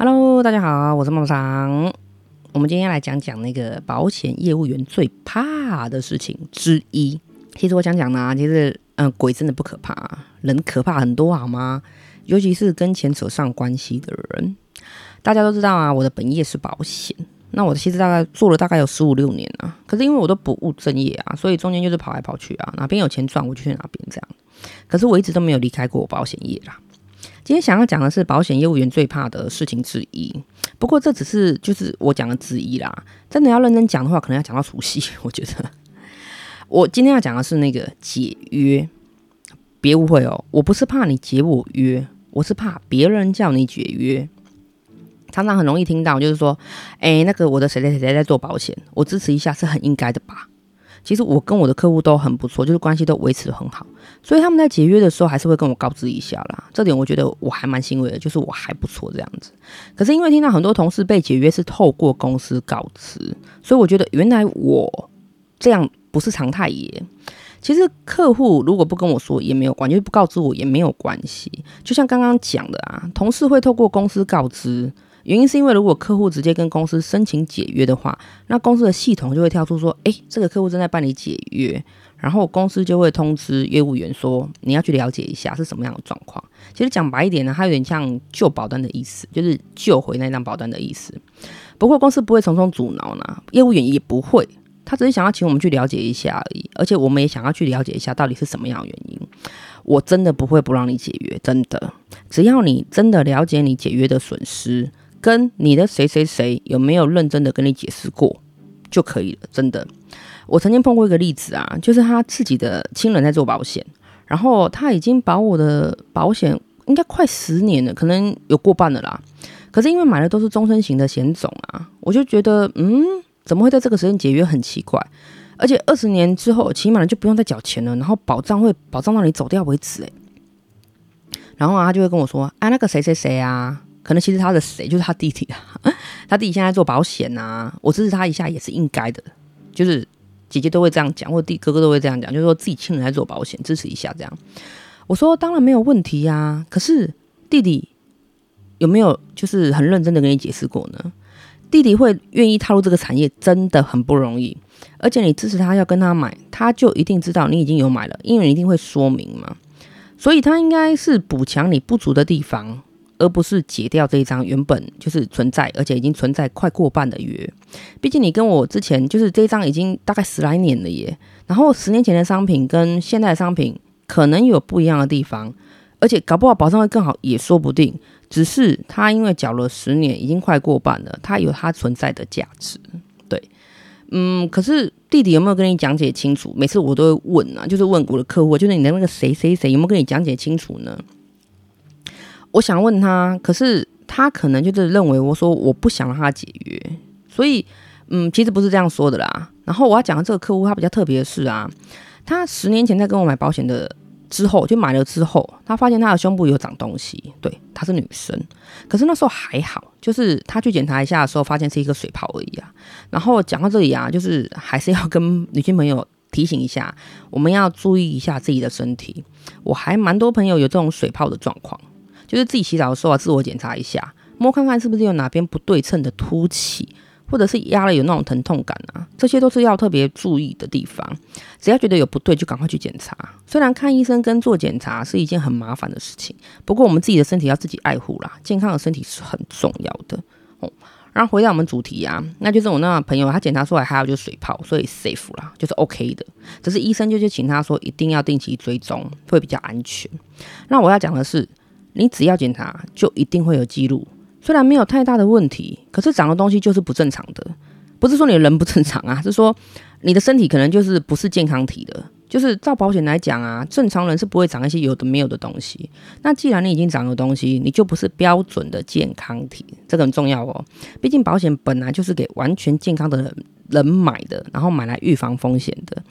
Hello，大家好，我是梦桑。我们今天来讲讲那个保险业务员最怕的事情之一。其实我想讲呢，其实嗯，鬼真的不可怕，人可怕很多，好吗？尤其是跟钱扯上关系的人。大家都知道啊，我的本业是保险，那我其实大概做了大概有十五六年了。可是因为我都不务正业啊，所以中间就是跑来跑去啊，哪边有钱赚我就去哪边这样。可是我一直都没有离开过保险业啦。今天想要讲的是保险业务员最怕的事情之一，不过这只是就是我讲的之一啦。真的要认真讲的话，可能要讲到除夕。我觉得我今天要讲的是那个解约，别误会哦，我不是怕你解我约，我是怕别人叫你解约。常常很容易听到就是说，哎，那个我的谁谁谁谁在做保险，我支持一下是很应该的吧。其实我跟我的客户都很不错，就是关系都维持得很好，所以他们在解约的时候还是会跟我告知一下啦。这点我觉得我还蛮欣慰的，就是我还不错这样子。可是因为听到很多同事被解约是透过公司告知，所以我觉得原来我这样不是常态耶。其实客户如果不跟我说也没有关系，就是不告知我也没有关系。就像刚刚讲的啊，同事会透过公司告知。原因是因为，如果客户直接跟公司申请解约的话，那公司的系统就会跳出说：“诶，这个客户正在办理解约。”然后公司就会通知业务员说：“你要去了解一下是什么样的状况。”其实讲白一点呢，它有点像救保单的意思，就是救回那张保单的意思。不过公司不会从中阻挠呢，业务员也不会，他只是想要请我们去了解一下而已。而且我们也想要去了解一下到底是什么样的原因。我真的不会不让你解约，真的，只要你真的了解你解约的损失。跟你的谁谁谁有没有认真的跟你解释过就可以了，真的。我曾经碰过一个例子啊，就是他自己的亲人在做保险，然后他已经把我的保险应该快十年了，可能有过半了啦。可是因为买的都是终身型的险种啊，我就觉得嗯，怎么会在这个时间解约很奇怪，而且二十年之后起码就不用再缴钱了，然后保障会保障到你走掉为止诶。然后啊，他就会跟我说，哎，那个谁谁谁啊。可能其实他的谁就是他弟弟啊，他弟弟现在做保险啊，我支持他一下也是应该的，就是姐姐都会这样讲，或弟哥哥都会这样讲，就是说自己亲人在做保险，支持一下这样。我说当然没有问题呀，可是弟弟有没有就是很认真的跟你解释过呢？弟弟会愿意踏入这个产业真的很不容易，而且你支持他要跟他买，他就一定知道你已经有买了，因为你一定会说明嘛，所以他应该是补强你不足的地方。而不是解掉这一张原本就是存在，而且已经存在快过半的约。毕竟你跟我之前就是这一张已经大概十来年了耶。然后十年前的商品跟现在的商品可能有不一样的地方，而且搞不好保障会更好也说不定。只是他因为缴了十年，已经快过半了，他有他存在的价值。对，嗯，可是弟弟有没有跟你讲解清楚？每次我都会问啊，就是问我的客户，就是你的那个谁谁谁有没有跟你讲解清楚呢？我想问他，可是他可能就是认为我说我不想让他解约，所以嗯，其实不是这样说的啦。然后我要讲的这个客户，他比较特别的是啊，他十年前在跟我买保险的之后，就买了之后，他发现他的胸部有长东西，对，她是女生，可是那时候还好，就是他去检查一下的时候，发现是一个水泡而已啊。然后讲到这里啊，就是还是要跟女性朋友提醒一下，我们要注意一下自己的身体。我还蛮多朋友有这种水泡的状况。就是自己洗澡的时候啊，自我检查一下，摸看看是不是有哪边不对称的凸起，或者是压了有那种疼痛感啊，这些都是要特别注意的地方。只要觉得有不对，就赶快去检查。虽然看医生跟做检查是一件很麻烦的事情，不过我们自己的身体要自己爱护啦，健康的身体是很重要的哦。然后回到我们主题啊，那就是我那朋友他检查出来还有就是水泡，所以 safe 啦，就是 OK 的。只是医生就去请他说一定要定期追踪，会比较安全。那我要讲的是。你只要检查，就一定会有记录。虽然没有太大的问题，可是长的东西就是不正常的。不是说你的人不正常啊，是说你的身体可能就是不是健康体的。就是照保险来讲啊，正常人是不会长一些有的没有的东西。那既然你已经长了东西，你就不是标准的健康体，这个很重要哦。毕竟保险本来就是给完全健康的人人买的，然后买来预防风险的。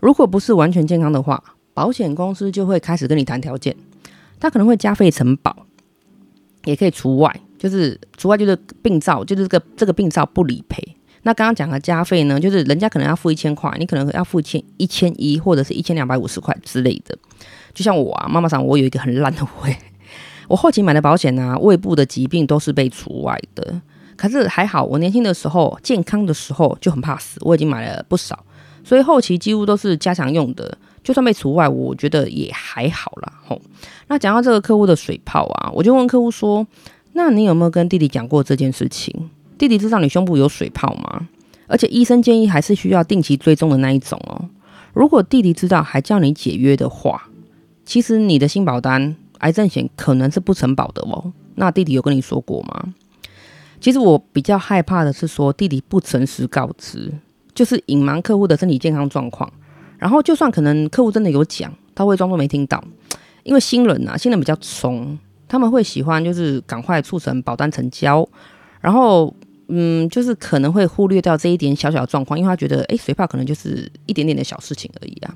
如果不是完全健康的话，保险公司就会开始跟你谈条件。他可能会加费承保，也可以除外，就是除外就是病灶，就是这个这个病灶不理赔。那刚刚讲的加费呢，就是人家可能要付一千块，你可能要付一千一千一或者是一千两百五十块之类的。就像我啊，妈妈桑，我有一个很烂的胃，我后期买的保险啊，胃部的疾病都是被除外的。可是还好，我年轻的时候健康的时候就很怕死，我已经买了不少，所以后期几乎都是加强用的。就算被除外，我觉得也还好啦。吼，那讲到这个客户的水泡啊，我就问客户说：“那你有没有跟弟弟讲过这件事情？弟弟知道你胸部有水泡吗？而且医生建议还是需要定期追踪的那一种哦。如果弟弟知道还叫你解约的话，其实你的新保单癌症险可能是不承保的哦。那弟弟有跟你说过吗？”其实我比较害怕的是说弟弟不诚实告知，就是隐瞒客户的身体健康状况。然后就算可能客户真的有讲，他会装作没听到。因为新人啊，新人比较怂，他们会喜欢就是赶快促成保单成交。然后嗯，就是可能会忽略掉这一点小小的状况，因为他觉得诶，水泡可能就是一点点的小事情而已啊。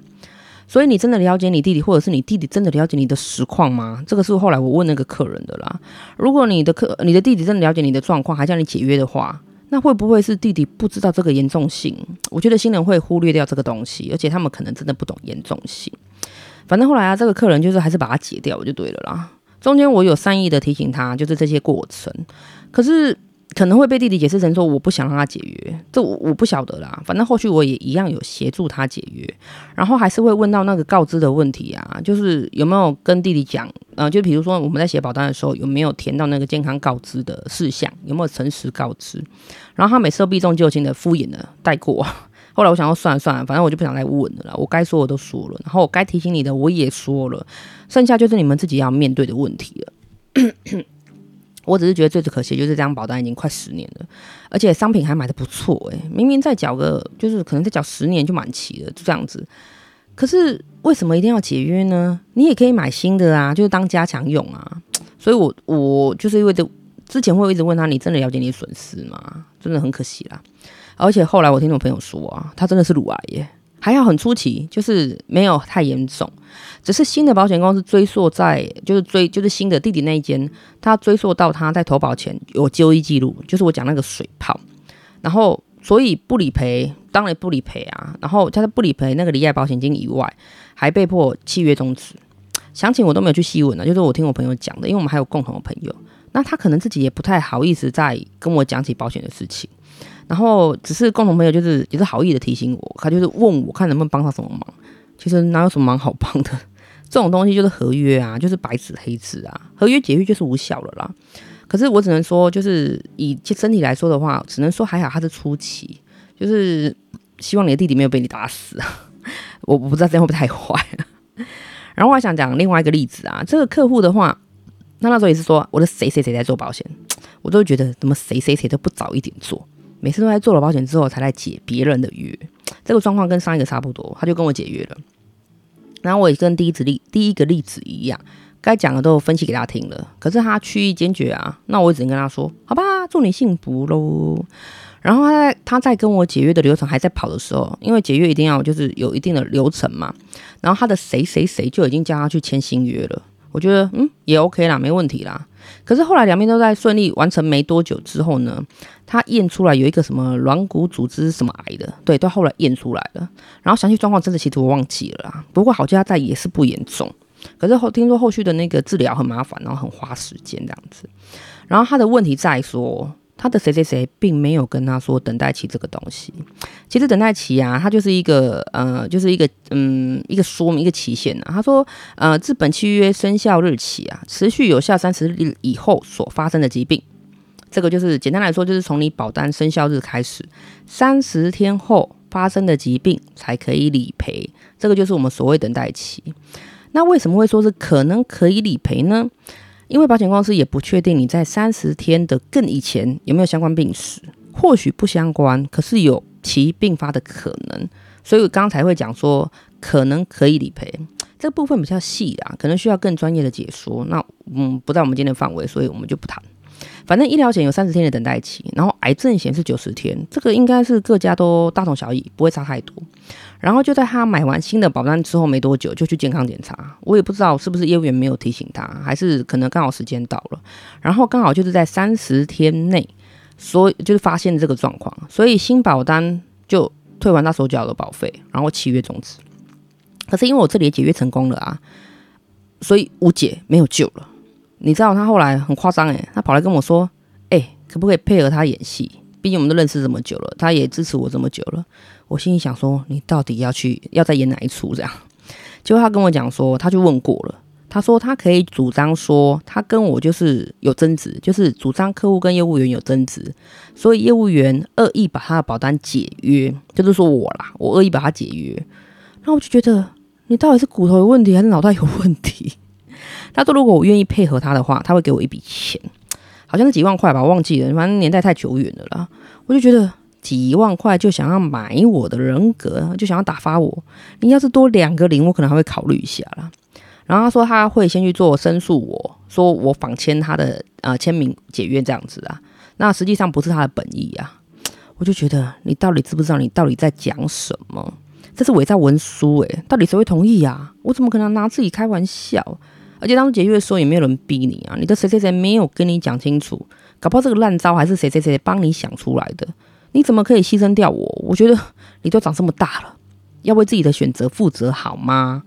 所以你真的了解你弟弟，或者是你弟弟真的了解你的实况吗？这个是后来我问那个客人的啦。如果你的客、你的弟弟真的了解你的状况，还叫你解约的话，那会不会是弟弟不知道这个严重性？我觉得新人会忽略掉这个东西，而且他们可能真的不懂严重性。反正后来啊，这个客人就是还是把它解掉就对了啦。中间我有善意的提醒他，就是这些过程，可是。可能会被弟弟解释成说我不想让他解约，这我我不晓得啦。反正后续我也一样有协助他解约，然后还是会问到那个告知的问题啊，就是有没有跟弟弟讲，呃，就比如说我们在写保单的时候有没有填到那个健康告知的事项，有没有诚实告知？然后他每次都避重就轻的敷衍的带过。后来我想说算了算了，反正我就不想再问了啦，我该说我都说了，然后我该提醒你的我也说了，剩下就是你们自己要面对的问题了。我只是觉得最最可惜就是这张保单已经快十年了，而且商品还买得不错诶、欸，明明再缴个就是可能再缴十年就满期了，就这样子。可是为什么一定要解约呢？你也可以买新的啊，就是当加强用啊。所以我我就是因为这之前会一直问他，你真的了解你的损失吗？真的很可惜啦。而且后来我听我朋友说啊，他真的是乳癌耶。还要很出奇，就是没有太严重，只是新的保险公司追溯在，就是追就是新的弟弟那一间，他追溯到他在投保前有就医记录，就是我讲那个水泡，然后所以不理赔，当然不理赔啊，然后他在不理赔那个罹癌保险金以外，还被迫契约终止，详情我都没有去细问了，就是我听我朋友讲的，因为我们还有共同的朋友，那他可能自己也不太好意思再跟我讲起保险的事情。然后只是共同朋友，就是也是好意的提醒我，他就是问我看能不能帮他什么忙。其实哪有什么忙好帮的？这种东西就是合约啊，就是白纸黑字啊，合约解约就是无效了啦。可是我只能说，就是以身体来说的话，只能说还好他是初期，就是希望你的弟弟没有被你打死。我我不知道这样会不会太坏。然后我还想讲另外一个例子啊，这个客户的话，那那时候也是说我的谁谁谁在做保险，我都觉得怎么谁谁谁都不早一点做。每次都在做了保险之后才来解别人的约，这个状况跟上一个差不多，他就跟我解约了。然后我也跟第一次例第一个例子一样，该讲的都分析给他听了，可是他去意坚决啊，那我只能跟他说，好吧，祝你幸福喽。然后他在他在跟我解约的流程还在跑的时候，因为解约一定要就是有一定的流程嘛，然后他的谁谁谁就已经叫他去签新约了，我觉得嗯也 OK 啦，没问题啦。可是后来两边都在顺利完成没多久之后呢，他验出来有一个什么软骨组织什么癌的，对，到后来验出来了。然后详细状况真的其实我忘记了啦。不过好家在也是不严重，可是后听说后续的那个治疗很麻烦，然后很花时间这样子。然后他的问题在说。他的谁谁谁并没有跟他说等待期这个东西，其实等待期啊，它就是一个呃，就是一个嗯，一个说明一个期限啊。他说呃，自本契约生效日起啊，持续有效三十日以后所发生的疾病，这个就是简单来说，就是从你保单生效日开始，三十天后发生的疾病才可以理赔，这个就是我们所谓等待期。那为什么会说是可能可以理赔呢？因为保险公司也不确定你在三十天的更以前有没有相关病史，或许不相关，可是有其并发的可能，所以我刚才会讲说可能可以理赔，这部分比较细啊，可能需要更专业的解说。那嗯，不在我们今天的范围，所以我们就不谈。反正医疗险有三十天的等待期，然后癌症险是九十天，这个应该是各家都大同小异，不会差太多。然后就在他买完新的保单之后没多久，就去健康检查。我也不知道是不是业务员没有提醒他，还是可能刚好时间到了。然后刚好就是在三十天内，所以就是发现这个状况，所以新保单就退完他所缴的保费，然后契约终止。可是因为我这里也解约成功了啊，所以无解没有救了。你知道他后来很夸张诶，他跑来跟我说，哎、可不可以配合他演戏？毕竟我们都认识这么久了，他也支持我这么久了。我心里想说，你到底要去要再演哪一出这样？结果他跟我讲说，他就问过了。他说他可以主张说，他跟我就是有争执，就是主张客户跟业务员有争执，所以业务员恶意把他的保单解约，就是说我啦，我恶意把他解约。那我就觉得，你到底是骨头有问题还是脑袋有问题？他说如果我愿意配合他的话，他会给我一笔钱，好像是几万块吧，我忘记了，反正年代太久远了啦。我就觉得几万块就想要买我的人格，就想要打发我。你要是多两个零，我可能还会考虑一下啦。然后他说他会先去做申诉我，说我仿签他的呃签名解约这样子啊，那实际上不是他的本意啊，我就觉得你到底知不知道你到底在讲什么？这是伪造文书诶、到底谁会同意啊？我怎么可能拿自己开玩笑？而且当时解约的时候也没有人逼你啊，你的谁谁谁没有跟你讲清楚，搞不好这个烂招还是谁谁谁帮你想出来的，你怎么可以牺牲掉我？我觉得你都长这么大了，要为自己的选择负责好吗？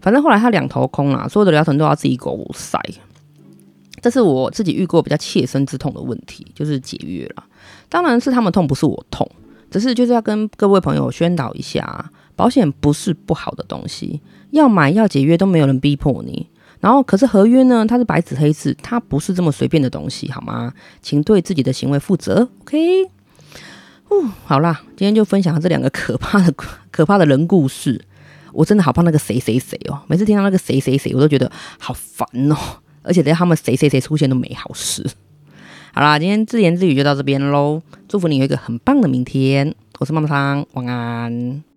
反正后来他两头空了，所有的疗程都要自己狗塞。这是我自己遇过比较切身之痛的问题，就是解约了。当然是他们痛，不是我痛，只是就是要跟各位朋友宣导一下，保险不是不好的东西，要买要解约都没有人逼迫你。然后可是合约呢，它是白纸黑字，它不是这么随便的东西，好吗？请对自己的行为负责，OK？哦，好啦，今天就分享这两个可怕的、可怕的人故事。我真的好怕那个谁谁谁哦！每次听到那个谁谁谁，我都觉得好烦哦。而且等下他们谁谁谁出现都没好事。好啦，今天自言自语就到这边喽。祝福你有一个很棒的明天。我是妈妈桑，晚安。